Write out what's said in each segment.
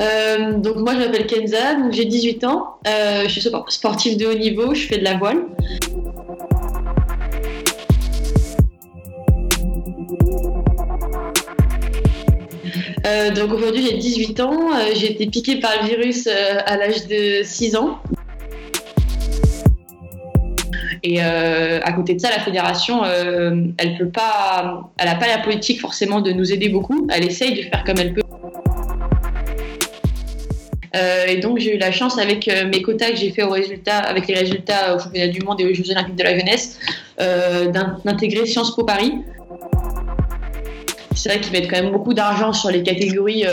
Euh, donc moi je m'appelle Kenza, j'ai 18 ans, euh, je suis sportive de haut niveau, je fais de la voile. Euh, donc aujourd'hui j'ai 18 ans, j'ai été piquée par le virus à l'âge de 6 ans. Et à côté de ça, la fédération, elle peut pas, elle n'a pas la politique forcément de nous aider beaucoup. Elle essaye de faire comme elle peut. Euh, et donc j'ai eu la chance avec euh, mes quotas que j'ai fait au résultat, avec les résultats au championnat du monde et aux Jeux Olympiques de la jeunesse, euh, d'intégrer Sciences Po Paris. C'est vrai qu'ils mettent quand même beaucoup d'argent sur les catégories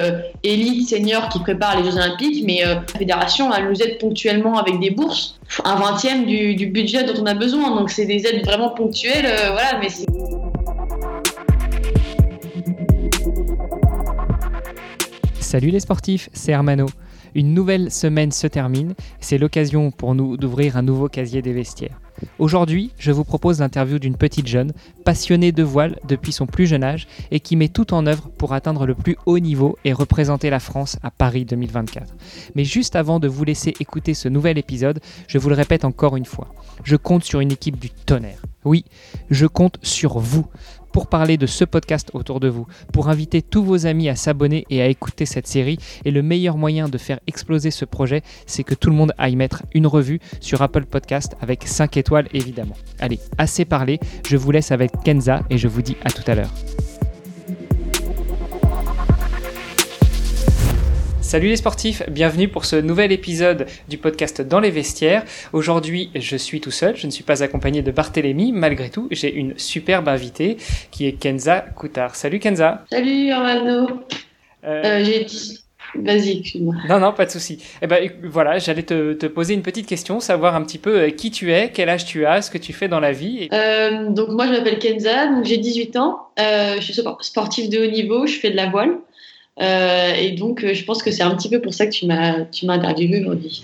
élite, senior qui préparent les Jeux Olympiques, mais la fédération nous aide ponctuellement avec des bourses, un vingtième du, budget dont on a besoin. Donc c'est des aides vraiment ponctuelles, voilà, mais Salut les sportifs, c'est Hermano. Une nouvelle semaine se termine, c'est l'occasion pour nous d'ouvrir un nouveau casier des vestiaires. Aujourd'hui, je vous propose l'interview d'une petite jeune, passionnée de voile depuis son plus jeune âge et qui met tout en œuvre pour atteindre le plus haut niveau et représenter la France à Paris 2024. Mais juste avant de vous laisser écouter ce nouvel épisode, je vous le répète encore une fois, je compte sur une équipe du tonnerre. Oui, je compte sur vous pour parler de ce podcast autour de vous, pour inviter tous vos amis à s'abonner et à écouter cette série. Et le meilleur moyen de faire exploser ce projet, c'est que tout le monde aille mettre une revue sur Apple Podcast avec 5 étoiles évidemment. Allez, assez parlé, je vous laisse avec Kenza et je vous dis à tout à l'heure. Salut les sportifs, bienvenue pour ce nouvel épisode du podcast Dans les vestiaires. Aujourd'hui, je suis tout seul, je ne suis pas accompagné de Barthélémy. Malgré tout, j'ai une superbe invitée qui est Kenza Koutard. Salut Kenza. Salut Armando. Euh, euh, j'ai dit... Vas-y, excuse-moi. Non, non, pas de souci. Eh ben, voilà, j'allais te, te, poser une petite question, savoir un petit peu euh, qui tu es, quel âge tu as, ce que tu fais dans la vie. donc moi, je m'appelle Kenza, donc j'ai 18 ans. je suis sportive de haut niveau, je fais de la voile. Euh, et donc, euh, je pense que c'est un petit peu pour ça que tu m'as, tu m'as interviewé aujourd'hui.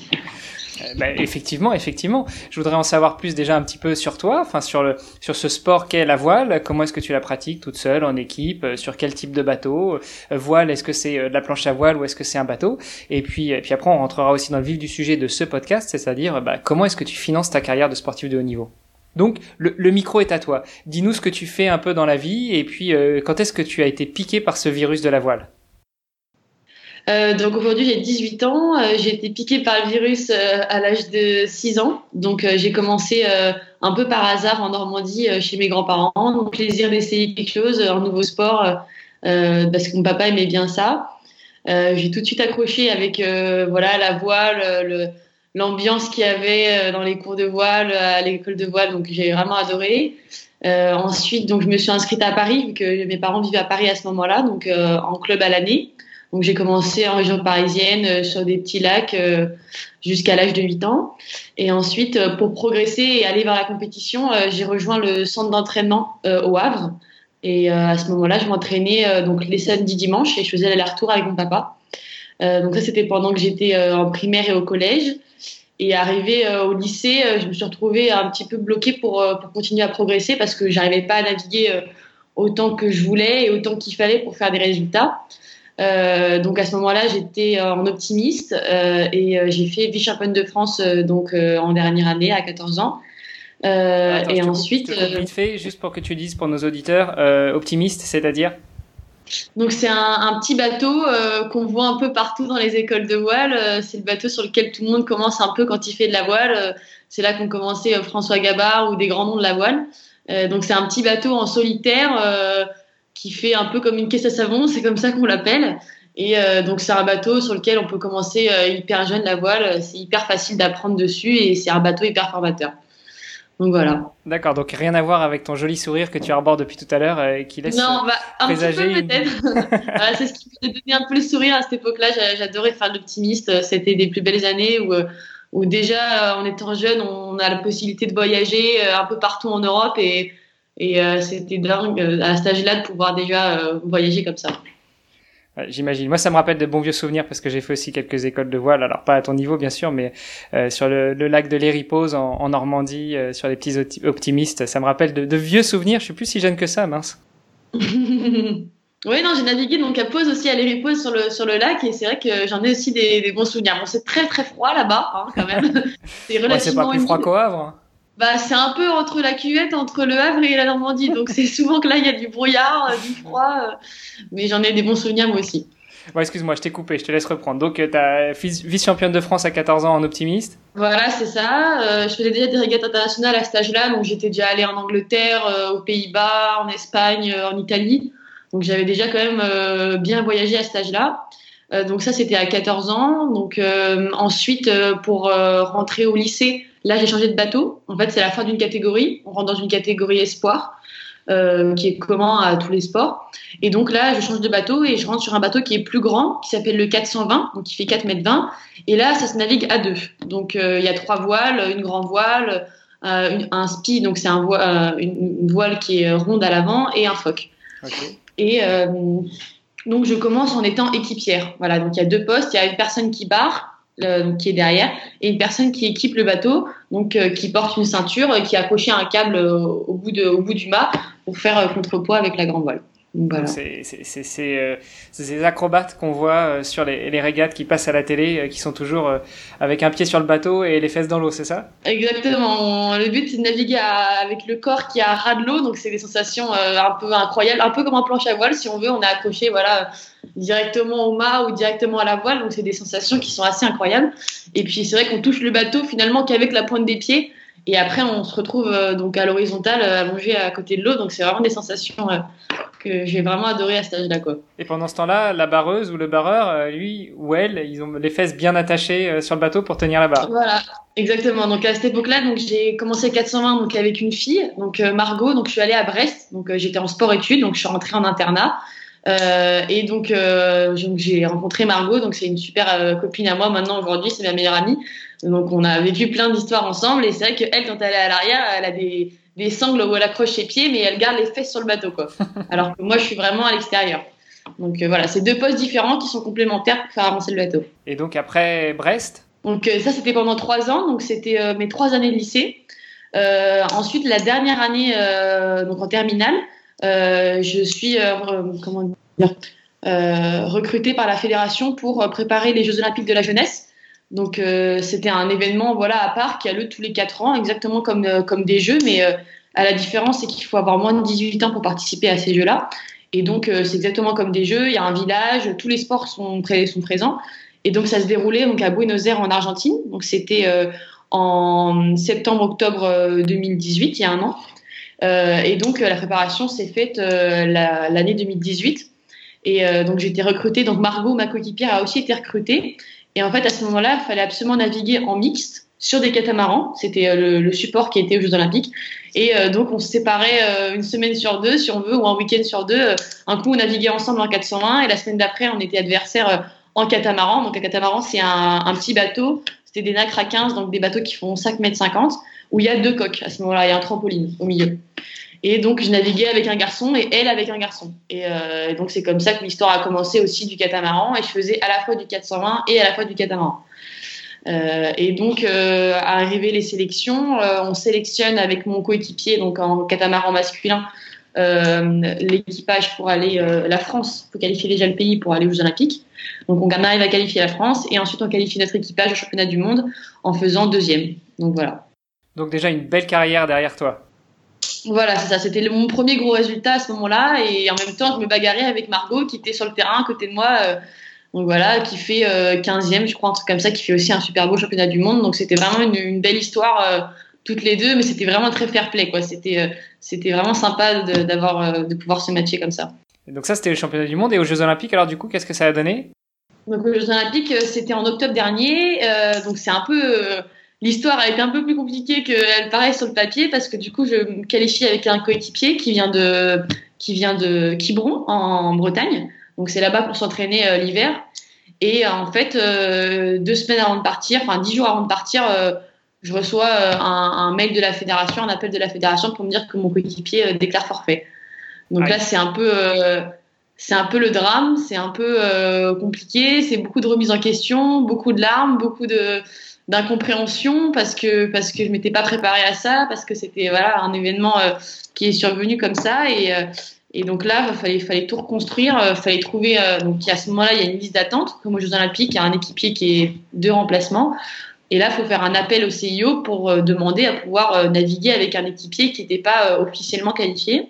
Euh, bah, effectivement, effectivement. Je voudrais en savoir plus déjà un petit peu sur toi, enfin sur le sur ce sport qu'est la voile. Comment est-ce que tu la pratiques toute seule, en équipe, sur quel type de bateau? Voile, est-ce que c'est de la planche à voile ou est-ce que c'est un bateau? Et puis puis après on rentrera aussi dans le vif du sujet de ce podcast, c'est-à-dire bah, comment est-ce que tu finances ta carrière de sportif de haut niveau? Donc le, micro est à toi. Dis-nous ce que tu fais un peu dans la vie et puis quand est-ce que tu as été piqué par ce virus de la voile? Euh, donc aujourd'hui j'ai 18 ans, euh, j'ai été piquée par le virus euh, à l'âge de 6 ans. Donc euh, j'ai commencé un peu par hasard en Normandie chez mes grands-parents, donc plaisir d'essayer quelque chose, un nouveau sport, parce que mon papa aimait bien ça. j'ai tout de suite accroché avec voilà la voile, l'ambiance qu'il y avait dans les cours de voile, à l'école de voile, donc j'ai vraiment adoré. ensuite, donc je me suis inscrite à Paris vu que mes parents vivaient à Paris à ce moment-là, donc en club à l'année. Donc j'ai commencé en région parisienne euh, sur des petits lacs euh, jusqu'à l'âge de 8 ans. Et ensuite, euh, pour progresser et aller vers la compétition, j'ai rejoint le centre d'entraînement au Havre. Et à ce moment-là, je m'entraînais donc les samedis, dimanches et je faisais l'aller-retour avec mon papa. donc ça, c'était pendant que j'étais en primaire et au collège. Et arrivé au lycée, je me suis retrouvée un petit peu bloquée pour, pour continuer à progresser parce que j'arrivais pas à naviguer autant que je voulais et autant qu'il fallait pour faire des résultats. Euh, donc à ce moment-là, j'étais euh, en optimiste euh, et j'ai fait vice-championne de France donc en dernière année à 14 ans. et ensuite, vite fait, juste pour que tu dises pour nos auditeurs, optimiste, c'est-à-dire? Donc c'est un, un, petit bateau qu'on voit un peu partout dans les écoles de voile. c'est le bateau sur lequel tout le monde commence un peu quand il fait de la voile. c'est là qu'ont commencé François Gabard ou des grands noms de la voile. donc c'est un petit bateau en solitaire qui fait un peu comme une caisse à savon, c'est comme ça qu'on l'appelle. Et euh, donc c'est un bateau sur lequel on peut commencer euh, hyper jeune la voile, c'est hyper facile d'apprendre dessus et c'est un bateau hyper formateur. Donc voilà. D'accord, donc rien à voir avec ton joli sourire que tu arbores depuis tout à l'heure euh, et qui laisse non, bah, un présager. Petit peu peut-être. c'est ce qui m'a donné un peu le sourire à cette époque-là. J'adorais faire l'optimiste. C'était des plus belles années où, où déjà en étant jeune, on a la possibilité de voyager un peu partout en Europe et et euh, c'était dingue euh, à cet âge-là de pouvoir déjà euh, voyager comme ça. J'imagine. Moi, ça me rappelle de bons vieux souvenirs parce que j'ai fait aussi quelques écoles de voile. Alors, pas à ton niveau, bien sûr, mais sur le, le, lac de l'Éripose en, en, Normandie, sur les petits optimistes. Ça me rappelle de, de, vieux souvenirs. Je suis plus si jeune que ça, mince. Oui, non, j'ai navigué donc à pause aussi, à aller sur le, sur le lac et c'est vrai que j'en ai aussi des, bons souvenirs. Bon, c'est très très froid là-bas, hein, quand même. c'est relativement. c'est pas plus froid qu'au Havre hein. Bah, c'est un peu entre la cuvette, entre le Havre et la Normandie. Donc, c'est souvent que là, il y a du brouillard, euh, du froid. Euh, mais j'en ai des bons souvenirs, moi aussi. Bon, excuse-moi, je t'ai coupé, je te laisse reprendre. Donc, euh, tu as vice-championne de France à 14 ans en optimiste? Voilà, c'est ça. je faisais déjà des régates internationales à cet âge-là. Donc, j'étais déjà allée en Angleterre, aux Pays-Bas, en Espagne, en Italie. Donc j'avais déjà quand même bien voyagé à cet âge-là. Donc ça, c'était à 14 ans. Donc ensuite, pour rentrer au lycée, là, j'ai changé de bateau. En fait, c'est la fin d'une catégorie. On rentre dans une catégorie espoir. qui est commun à tous les sports. Et donc là, je change de bateau et je rentre sur un bateau qui est plus grand, qui s'appelle le 420, donc qui fait 4 mètres 20. Et là, ça se navigue à deux. Donc il y a trois voiles, une grande voile, un spi, donc c'est un une, voile qui est ronde à l'avant, et un foc. Et euh, donc, je commence en étant équipière. Voilà, donc il y a deux postes. Il y a une personne qui barre, qui est derrière, et une personne qui équipe le bateau, donc euh, qui porte une ceinture, euh, qui a accroché un câble au, bout de, au bout du mât pour faire contrepoids avec la grande voile. C'est ces acrobates qu'on voit sur les, les, régates qui passent à la télé, qui sont toujours avec un pied sur le bateau et les fesses dans l'eau, c'est ça? Exactement. Le but, c'est de naviguer avec le corps qui a ras de l'eau, donc c'est des sensations un peu incroyables, un peu comme un planche à voile, si on veut. On est accroché voilà, directement au mât ou directement à la voile, donc c'est des sensations qui sont assez incroyables. Et puis c'est vrai qu'on touche le bateau finalement qu'avec la pointe des pieds. Et après, on se retrouve euh, donc à l'horizontale, euh, allongé à côté de l'eau. Donc, c'est vraiment des sensations euh, que j'ai vraiment adoré à cet âge-là. Et pendant ce temps-là, la barreuse ou le barreur, lui ou elle, ils ont les fesses bien attachées sur le bateau pour tenir la barre. Voilà, exactement. Donc, à cette époque-là, donc j'ai commencé 420 donc avec une fille, donc Margot. Donc, je suis allée à Brest. Donc, j'étais en sport-études. Donc, je suis rentrée en internat. Et donc, j'ai rencontré Margot, donc c'est une super copine à moi maintenant aujourd'hui, c'est ma meilleure amie. Donc on a vécu plein d'histoires ensemble et c'est vrai qu'elle, quand elle est à l'arrière, elle a des, des sangles où elle accroche ses pieds, mais elle garde les fesses sur le bateau, quoi. Alors que moi, je suis vraiment à l'extérieur. Donc euh, voilà, c'est deux postes différents qui sont complémentaires pour faire avancer le bateau. Et donc après Brest? Donc euh, ça, c'était pendant trois ans, donc c'était euh, mes trois années de lycée. ensuite, la dernière année, donc en terminale, je suis comment dire, recrutée par la fédération pour préparer les Jeux Olympiques de la jeunesse. Donc euh, c'était un événement voilà à part qui a lieu tous les 4 ans, exactement comme, euh, comme des jeux, mais euh, à la différence c'est qu'il faut avoir moins de 18 ans pour participer à ces jeux-là. Et donc c'est exactement comme des jeux, il y a un village, tous les sports sont, sont présents. Et donc ça se déroulait donc à Buenos Aires en Argentine. Donc c'était en septembre-octobre 2018, il y a un an. Et donc la préparation s'est faite l'année 2018. Et donc j'ai été recrutée. Donc Margot, ma coéquipière, a aussi été recrutée. Et en fait, à ce moment-là, il fallait absolument naviguer en mixte sur des catamarans. C'était euh, le, support qui était aux Jeux Olympiques. Et euh, donc, on se séparait euh, une semaine sur deux, si on veut, ou un week-end sur deux. un coup, on naviguait ensemble en 401 et la semaine d'après, on était adversaires en catamaran. Donc, un catamaran, c'est un, un, petit bateau. C'était des nacres à 15, donc des bateaux qui font 5 mètres 50, où il y a deux coques à ce moment-là. Il y a un trampoline au milieu. Et donc, je naviguais avec un garçon et elle avec un garçon. Et euh, donc, c'est comme ça que l'histoire a commencé aussi du catamaran. Et je faisais à la fois du 420 et à la fois du catamaran. Euh, et donc, euh, à arriver les sélections, euh, on sélectionne avec mon coéquipier, donc en catamaran masculin, l'équipage pour aller, la France, pour qualifier déjà le pays pour aller aux Olympiques. Donc, on arrive à qualifier la France et ensuite on qualifie notre équipage au championnat du monde en faisant deuxième. Donc, voilà. Donc, déjà une belle carrière derrière toi. Voilà, c'est ça. C'était mon premier gros résultat à ce moment-là. Et en même temps, je me bagarrais avec Margot qui était sur le terrain à côté de moi. Euh, donc voilà, qui fait 15e, euh, je crois, un truc comme ça, qui fait aussi un super beau championnat du monde. Donc c'était vraiment une, belle histoire euh, toutes les deux, mais c'était vraiment très fair play. quoi. C'était c'était vraiment sympa d'avoir de, pouvoir se matcher comme ça. donc ça, c'était le championnat du monde. Et aux Jeux Olympiques, alors du coup, qu'est-ce que ça a donné? Donc aux Jeux Olympiques, c'était en octobre dernier. donc c'est un peu L'histoire a été un peu plus compliquée qu'elle paraît sur le papier parce que du coup, je me qualifie avec un coéquipier qui vient de, qui vient de Quiberon en, Bretagne. Donc c'est là-bas pour s'entraîner euh, l'hiver. Et euh, en fait, euh, deux semaines avant de partir, enfin dix jours avant de partir, je reçois un, mail de la fédération, un appel de la fédération pour me dire que mon coéquipier déclare forfait. Donc là, c'est un peu, c'est un peu le drame, c'est un peu compliqué, c'est beaucoup de remises en question, beaucoup de larmes, beaucoup de d'incompréhension parce que parce que je m'étais pas préparée à ça parce que c'était voilà un événement euh, qui est survenu comme ça et euh, Et donc là, il fallait, fallait tout reconstruire, il fallait trouver. donc à ce moment-là, il y a une liste d'attente. Comme aux Jeux Olympiques, il y a un équipier qui est deux remplacements. Et là, il faut faire un appel au CIO pour demander à pouvoir naviguer avec un équipier qui n'était pas officiellement qualifié.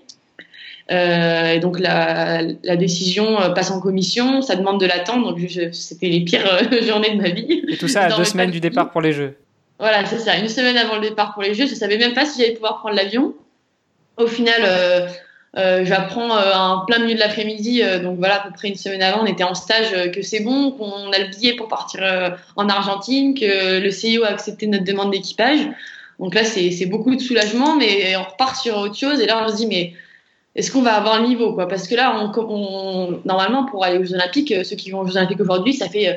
Euh, et donc la, la, décision euh, passe en commission, ça demande de l'attendre. Donc c'était les pires euh, journées de ma vie. Et tout ça à deux semaines du départ pour les Jeux. Voilà, c'est ça. Une semaine avant le départ pour les Jeux, je savais même pas si j'allais pouvoir prendre l'avion. Au final, euh, j'apprends en plein milieu de l'après-midi, donc voilà, à peu près une semaine avant, on était en stage, que c'est bon, qu'on a le billet pour partir en Argentine, que le CIO a accepté notre demande d'équipage. Donc là, c'est beaucoup de soulagement, mais on repart sur autre chose. Et là, on se dit, mais est-ce qu'on va avoir le niveau quoi? Parce que là, normalement, pour aller aux Jeux Olympiques, euh, ceux qui vont aux Jeux Olympiques aujourd'hui, ça fait euh,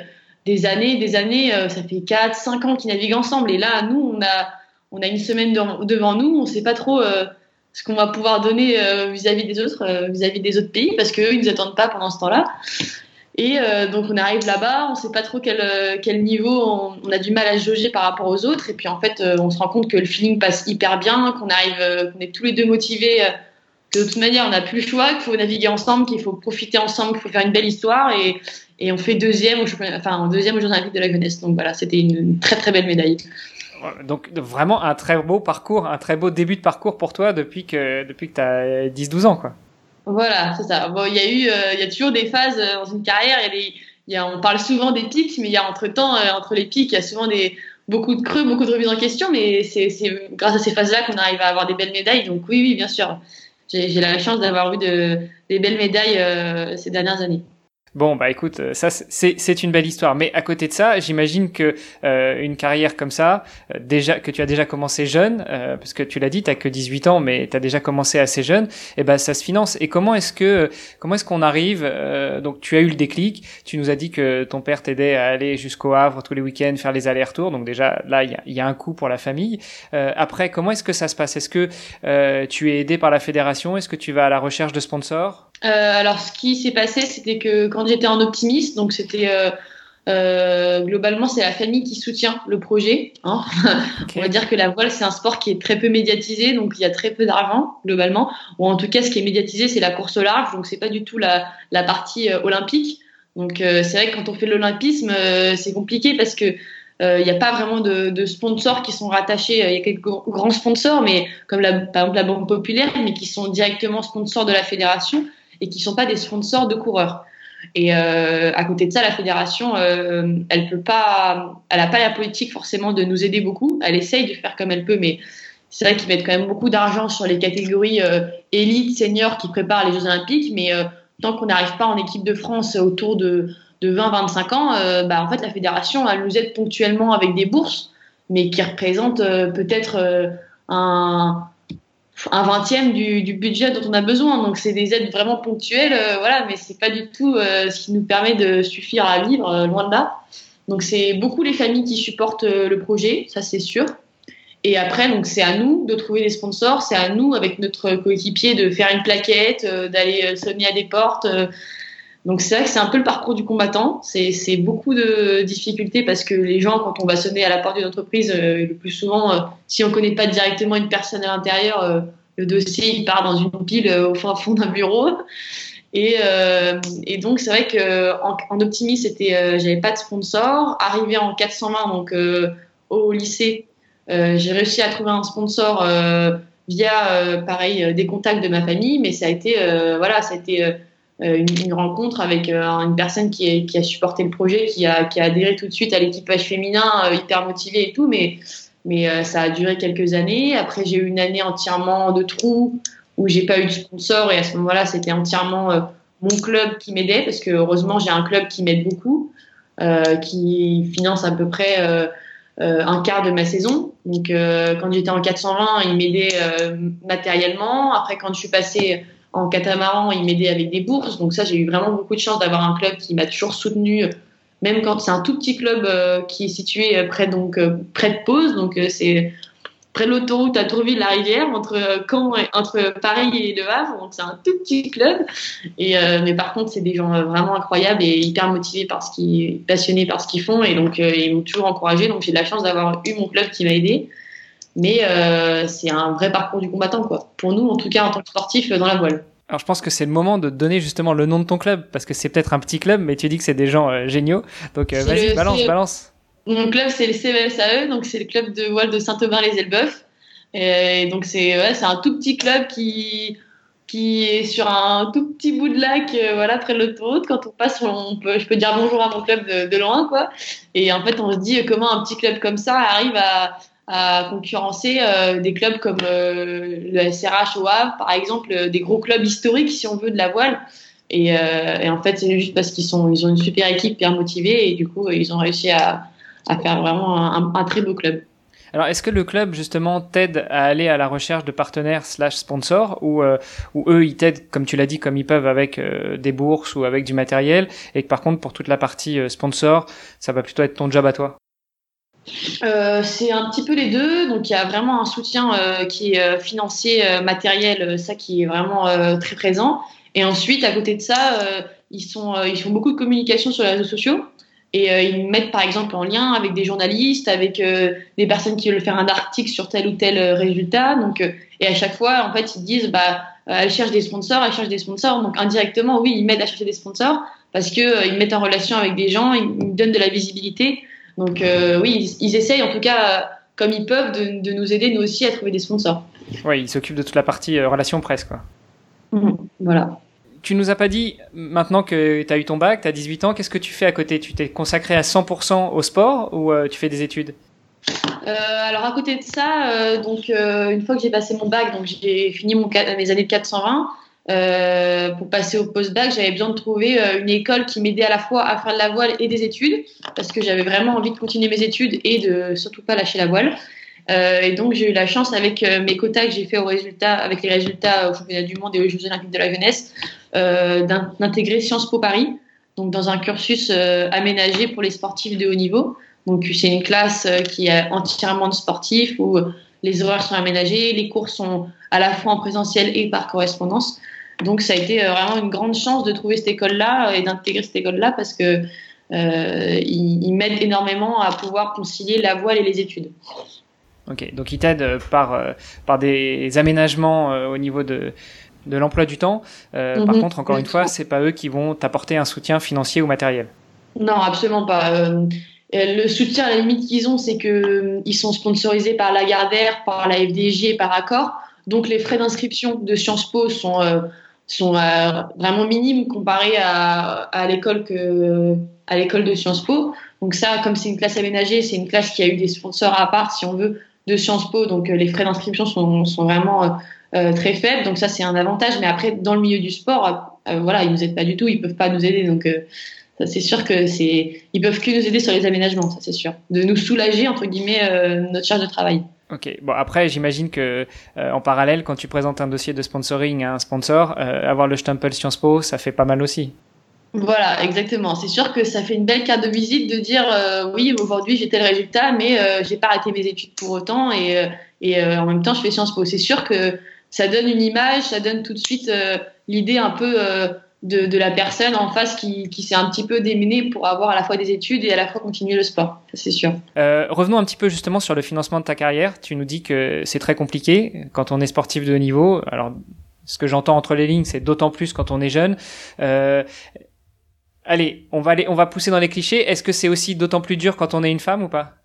des années, des années, euh, ça fait 4, 5 ans qu'ils naviguent ensemble. Et là, nous, on a, on a une semaine devant nous, on ne sait pas trop ce qu'on va pouvoir donner vis-à-vis des autres, vis-à-vis des autres pays, parce qu'eux, ils ne nous attendent pas pendant ce temps-là. Et donc, on arrive là-bas, on ne sait pas trop quel, quel niveau, on, a du mal à jauger par rapport aux autres. Et puis, en fait, on se rend compte que le feeling passe hyper bien, qu'on arrive, qu'on est tous les deux motivés de toute manière, on n'a plus le choix, qu'il faut naviguer ensemble, qu'il faut profiter ensemble, qu'il faut faire une belle histoire. Et, et on fait deuxième, enfin, deuxième au Jeux Olympiques de la jeunesse. Donc voilà, c'était une, très très belle médaille. Donc vraiment un très beau parcours, un très beau début de parcours pour toi depuis que, depuis que tu as 10-12 ans. Quoi. Voilà, c'est ça. Bon, il y a eu, euh, y a toujours des phases euh, dans une carrière. Y a on parle souvent des pics, mais il y a entre temps, euh, entre les pics, il y a souvent des, beaucoup de creux, beaucoup de remises en question. Mais c'est grâce à ces phases-là qu'on arrive à avoir des belles médailles. Donc oui, oui, bien sûr j'ai la chance d'avoir eu de, des belles médailles euh, ces dernières années. Bon, bah écoute, euh, ça c'est une belle histoire. Mais à côté de ça, j'imagine que euh, une carrière comme ça, euh, déjà que tu as déjà commencé jeune, euh, parce que tu l'as dit, tu que 18 ans, mais tu as déjà commencé assez jeune, et eh ben ça se finance. Et comment est-ce que comment est-ce qu'on arrive Donc tu as eu le déclic. Tu nous as dit que ton père t'aidait à aller jusqu'au Havre tous les week-ends, faire les allers-retours. Donc déjà là, il y a, y a, un coût pour la famille. après, comment est-ce que ça se passe? Est-ce que tu es aidé par la fédération? Est-ce que tu vas à la recherche de sponsors? euh, alors, ce qui s'est passé, c'était que quand j'étais en optimiste, donc c'était euh, euh, globalement, c'est la famille qui soutient le projet. Hein. On va dire que la voile, c'est un sport qui est très peu médiatisé, donc il y a très peu d'argent globalement. Ou en tout cas, ce qui est médiatisé, c'est la course au large, donc c'est pas du tout la, la partie olympique. Donc c'est vrai que quand on fait l'olympisme, c'est compliqué parce que il n'y a pas vraiment de, de, sponsors qui sont rattachés. Il y a quelques grands sponsors, mais comme la, par exemple la Banque Populaire, mais qui sont directement sponsors de la fédération et qui sont pas des sponsors de coureurs. Et euh, à côté de ça, la fédération, euh, elle peut pas, elle a pas la politique forcément de nous aider beaucoup. Elle essaye de faire comme elle peut, mais c'est vrai qu'ils mettent quand même beaucoup d'argent sur les catégories euh, élites, seniors qui préparent les Jeux Olympiques, mais tant qu'on n'arrive pas en équipe de France autour de, de 20-25 ans, bah, en fait, la fédération, elle nous aide ponctuellement avec des bourses, mais qui représentent peut-être un un vingtième du, budget dont on a besoin. Donc c'est des aides vraiment ponctuelles, euh, voilà, mais c'est pas du tout euh, ce qui nous permet de suffire à vivre, euh, loin de là. Donc c'est beaucoup les familles qui supportent le projet, ça c'est sûr. Et après, donc c'est à nous de trouver des sponsors, c'est à nous avec notre coéquipier de faire une plaquette, d'aller sonner à des portes. Donc c'est vrai que c'est un peu le parcours du combattant. C'est beaucoup de difficultés parce que les gens, quand on va sonner à la porte d'une entreprise, le plus souvent, si on connaît pas directement une personne à l'intérieur, le dossier il part dans une pile euh, au fond d'un bureau. Et, euh, et, donc c'est vrai que en, euh, j'avais pas de sponsor arrivé en 420 donc euh, au lycée j'ai réussi à trouver un sponsor via pareil des contacts de ma famille mais ça a été voilà ça a été une, une, rencontre avec une personne qui, a supporté le projet qui a, qui a adhéré tout de suite à l'équipage féminin hyper motivé et tout mais mais euh, ça a duré quelques années. Après, j'ai eu une année entièrement de trou où j'ai pas eu de sponsor et à ce moment-là, c'était entièrement euh, mon club qui m'aidait parce que heureusement, j'ai un club qui m'aide beaucoup, euh, qui finance à peu près un quart de ma saison. Donc, quand j'étais en 420, il m'aidait matériellement. Après, quand je suis passée en catamaran, il m'aidait avec des bourses. Donc ça, j'ai eu vraiment beaucoup de chance d'avoir un club qui m'a toujours soutenu même quand c'est un tout petit club euh, qui est situé euh, près donc euh, près de Pause, donc c'est près de l'autoroute à Tourville-la-Rivière entre Caen entre Paris et Le Havre, donc c'est un tout petit club. Et mais par contre, c'est des gens vraiment incroyables et hyper motivés par ce qui passionnés par ce qu'ils font et donc ils m'ont toujours encouragé. Donc j'ai de la chance d'avoir eu mon club qui m'a aidé. Mais c'est un vrai parcours du combattant quoi. Pour nous, en tout cas en tant que sportif dans la voile. Alors je pense que c'est le moment de donner justement le nom de ton club parce que c'est peut-être un petit club, mais tu dis que c'est des gens euh, géniaux. Donc euh, vas-y, balance, balance. Mon club c'est le CVSAE, donc c'est le club de voile de Saint-Aubin-les-Elbeuf. Et donc c'est ouais, un tout petit club qui qui est sur un tout petit bout de lac, euh, voilà, près de l'autoroute. Quand on passe, on peut, je peux dire bonjour à mon club de, de, loin, quoi. Et en fait, on se dit comment un petit club comme ça arrive à, à concurrencer euh, des clubs comme euh, le SRH au Havre, par exemple, euh, des gros clubs historiques, si on veut, de la voile. Et, en fait, c'est juste parce qu'ils ils ont une super équipe bien motivée et du coup, ils ont réussi à, faire vraiment un, un, très beau club. Alors, est-ce que le club justement t'aide à aller à la recherche de partenaires slash sponsors ou, ou eux ils t'aident comme tu l'as dit comme ils peuvent avec des bourses ou avec du matériel et que par contre pour toute la partie sponsor ça va plutôt être ton job à toi? Euh, c'est un petit peu les deux. Donc il y a vraiment un soutien euh, qui est euh, financier, matériel, ça qui est vraiment très présent. Et ensuite, à côté de ça, ils, font beaucoup de communication sur les réseaux sociaux. Et ils mettent par exemple en lien avec des journalistes, avec des personnes qui veulent faire un article sur tel ou tel résultat. Donc, et à chaque fois, en fait, ils disent, bah, elle cherche des sponsors, elle cherche des sponsors. Donc indirectement, oui, ils m'aident à chercher des sponsors parce que ils mettent en relation avec des gens, ils donnent de la visibilité. Donc euh, oui, ils, essayent en tout cas, comme ils peuvent, de, nous aider nous aussi à trouver des sponsors. Oui, ils s'occupent de toute la partie euh, relation presse. Quoi. Mhm, voilà. Tu nous as pas dit, maintenant que tu as eu ton bac, tu as 18 ans, qu'est-ce que tu fais à côté? Tu t'es consacré à 100% au sport ou euh, tu fais des études? Alors à côté de ça, donc une fois que j'ai passé mon bac, donc j'ai fini mon, mes années de 420, euh, pour passer au post-bac, j'avais besoin de trouver euh, une école qui m'aidait à la fois à faire de la voile et des études, parce que j'avais vraiment envie de continuer mes études et de surtout pas lâcher la voile. Euh, et donc j'ai eu la chance avec mes quotas que j'ai fait au résultat, avec les résultats au championnat du monde et aux Jeux olympiques de la jeunesse, d'intégrer Sciences Po Paris, donc dans un cursus aménagé pour les sportifs de haut niveau. Donc c'est une classe qui est entièrement de sportifs où les horaires sont aménagés, les cours sont à la fois en présentiel et par correspondance. Donc ça a été euh, vraiment une grande chance de trouver cette école-là et d'intégrer cette école-là parce que euh, il, m'aide énormément à pouvoir concilier la voile et les études. Ok, donc il t'aide euh, par, par des aménagements au niveau de, de l'emploi du temps. Par mhm. contre, encore une fois, c'est pas eux qui vont t'apporter un soutien financier ou matériel. Non, absolument pas. le soutien, à la limite qu'ils ont, c'est que ils sont sponsorisés par Lagardère, par la FDJ et par Accor. Donc les frais d'inscription de Sciences Po sont sont euh, vraiment minimes comparés à, à l'école que à l'école de Sciences Po. Donc ça, comme c'est une classe aménagée, c'est une classe qui a eu des sponsors à part, si on veut, de Sciences Po. Donc euh, les frais d'inscription sont, sont vraiment euh, très faibles. Donc ça, c'est un avantage. Mais après, dans le milieu du sport, voilà, ils nous aident pas du tout. Ils peuvent pas nous aider. Donc ça, c'est sûr que c'est, ils peuvent que nous aider sur les aménagements. Ça, c'est sûr. De nous soulager entre guillemets notre charge de travail. Ok. Bon après, j'imagine que euh, en parallèle, quand tu présentes un dossier de sponsoring à un sponsor, euh, avoir le stempel Sciences Po, ça fait pas mal aussi. Voilà, exactement. C'est sûr que ça fait une belle carte de visite de dire euh, oui, aujourd'hui j'ai tel résultat, mais j'ai pas arrêté mes études pour autant et, et en même temps je fais Sciences Po. C'est sûr que ça donne une image, ça donne tout de suite l'idée un peu de, de, la personne en face qui, qui s'est un petit peu démenée pour avoir à la fois des études et à la fois continuer le sport, c'est sûr. Euh, revenons un petit peu justement sur le financement de ta carrière. Tu nous dis que c'est très compliqué quand on est sportif de haut niveau. Alors, ce que j'entends entre les lignes, c'est d'autant plus quand on est jeune. Euh, allez, on va aller, on va pousser dans les clichés. Est-ce que c'est aussi d'autant plus dur quand on est une femme ou pas?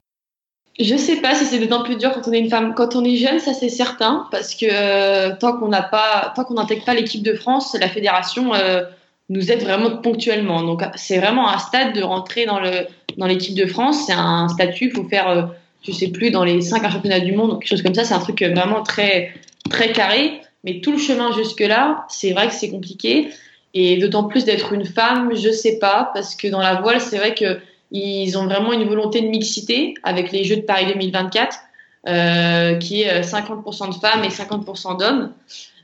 Je sais pas si c'est d'autant plus dur quand on est une femme. Quand on est jeune, ça c'est certain, parce que euh, tant qu'on n'a pas, tant qu'on n'intègre pas l'équipe de France, la fédération euh, nous aide vraiment ponctuellement. Donc c'est vraiment un stade de rentrer dans le dans l'équipe de France. C'est un statut, faut faire, euh, je sais plus, dans les cinq championnats du monde, quelque chose comme ça. C'est un truc vraiment très très carré. Mais tout le chemin jusque là, c'est vrai que c'est compliqué. Et d'autant plus d'être une femme, je sais pas, parce que dans la voile, c'est vrai que ils ont vraiment une volonté de mixité avec les Jeux de Paris 2024, euh, qui est 50% euh, de femmes et 50% d'hommes.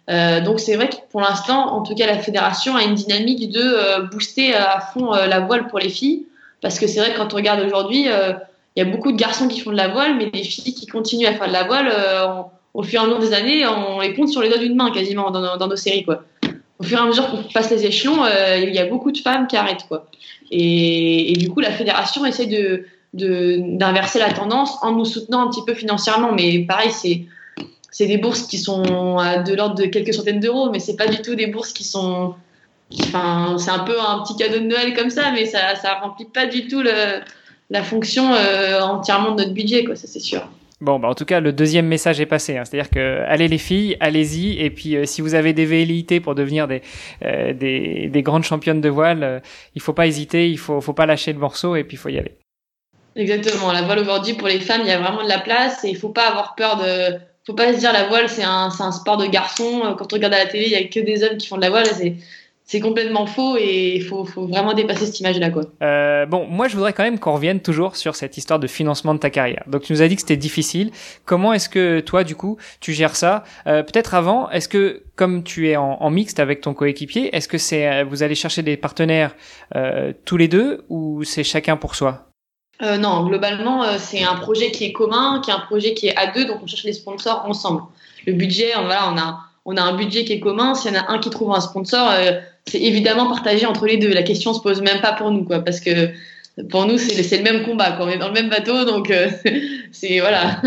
Euh, donc c'est vrai que pour l'instant, en tout cas, la fédération a une dynamique de booster à fond la voile pour les filles, parce que c'est vrai que quand on regarde aujourd'hui, il y a beaucoup de garçons qui font de la voile, mais des filles qui continuent à faire de la voile, au fur et à mesure des années, on les compte sur les doigts d'une main quasiment dans, nos séries. Au fur et à mesure qu'on passe les échelons, il y a beaucoup de femmes qui arrêtent. Et, du coup, la fédération essaie de d'inverser la tendance en nous soutenant un petit peu financièrement. Mais pareil, c'est c'est des bourses qui sont de l'ordre de quelques centaines d'euros, mais c'est pas du tout des bourses qui sont. Enfin, c'est un peu un petit cadeau de Noël comme ça, mais ça, ça remplit pas du tout la fonction euh, entièrement de notre budget, quoi. Ça, c'est sûr. Bon, bah en tout cas, le deuxième message est passé. Hein. C'est-à-dire que, allez les filles, allez-y. Et puis, euh, si vous avez des velléités pour devenir des, euh, des, des, grandes championnes de voile, euh, il faut pas hésiter, il faut, faut pas lâcher le morceau et puis il faut y aller. Exactement. La voile aujourd'hui, pour les femmes, il y a vraiment de la place et il faut pas avoir peur de. faut pas se dire la voile, c'est un, un sport de garçon. Quand on regarde à la télé, il y a que des hommes qui font de la voile. C'est complètement faux et il faut, faut, vraiment dépasser cette image-là. Quoi. Euh, bon, moi je voudrais quand même qu'on revienne toujours sur cette histoire de financement de ta carrière. Donc tu nous as dit que c'était difficile. Comment est-ce que toi, du coup, tu gères ça? Euh, Peut-être avant, est-ce que comme tu es en, en mixte avec ton coéquipier, est-ce que c'est euh, vous allez chercher des partenaires euh, tous les deux ou c'est chacun pour soi? Non, globalement, c'est un projet qui est commun, qui est un projet qui est à deux, donc on cherche les sponsors ensemble. Le budget, on, voilà, on a, on a un budget qui est commun. S'il y en a un qui trouve un sponsor, c'est évidemment partagé entre les deux. La question se pose même pas pour nous, quoi, parce que pour nous, c'est le même combat. Quoi. On est dans le même bateau, donc euh, c'est voilà.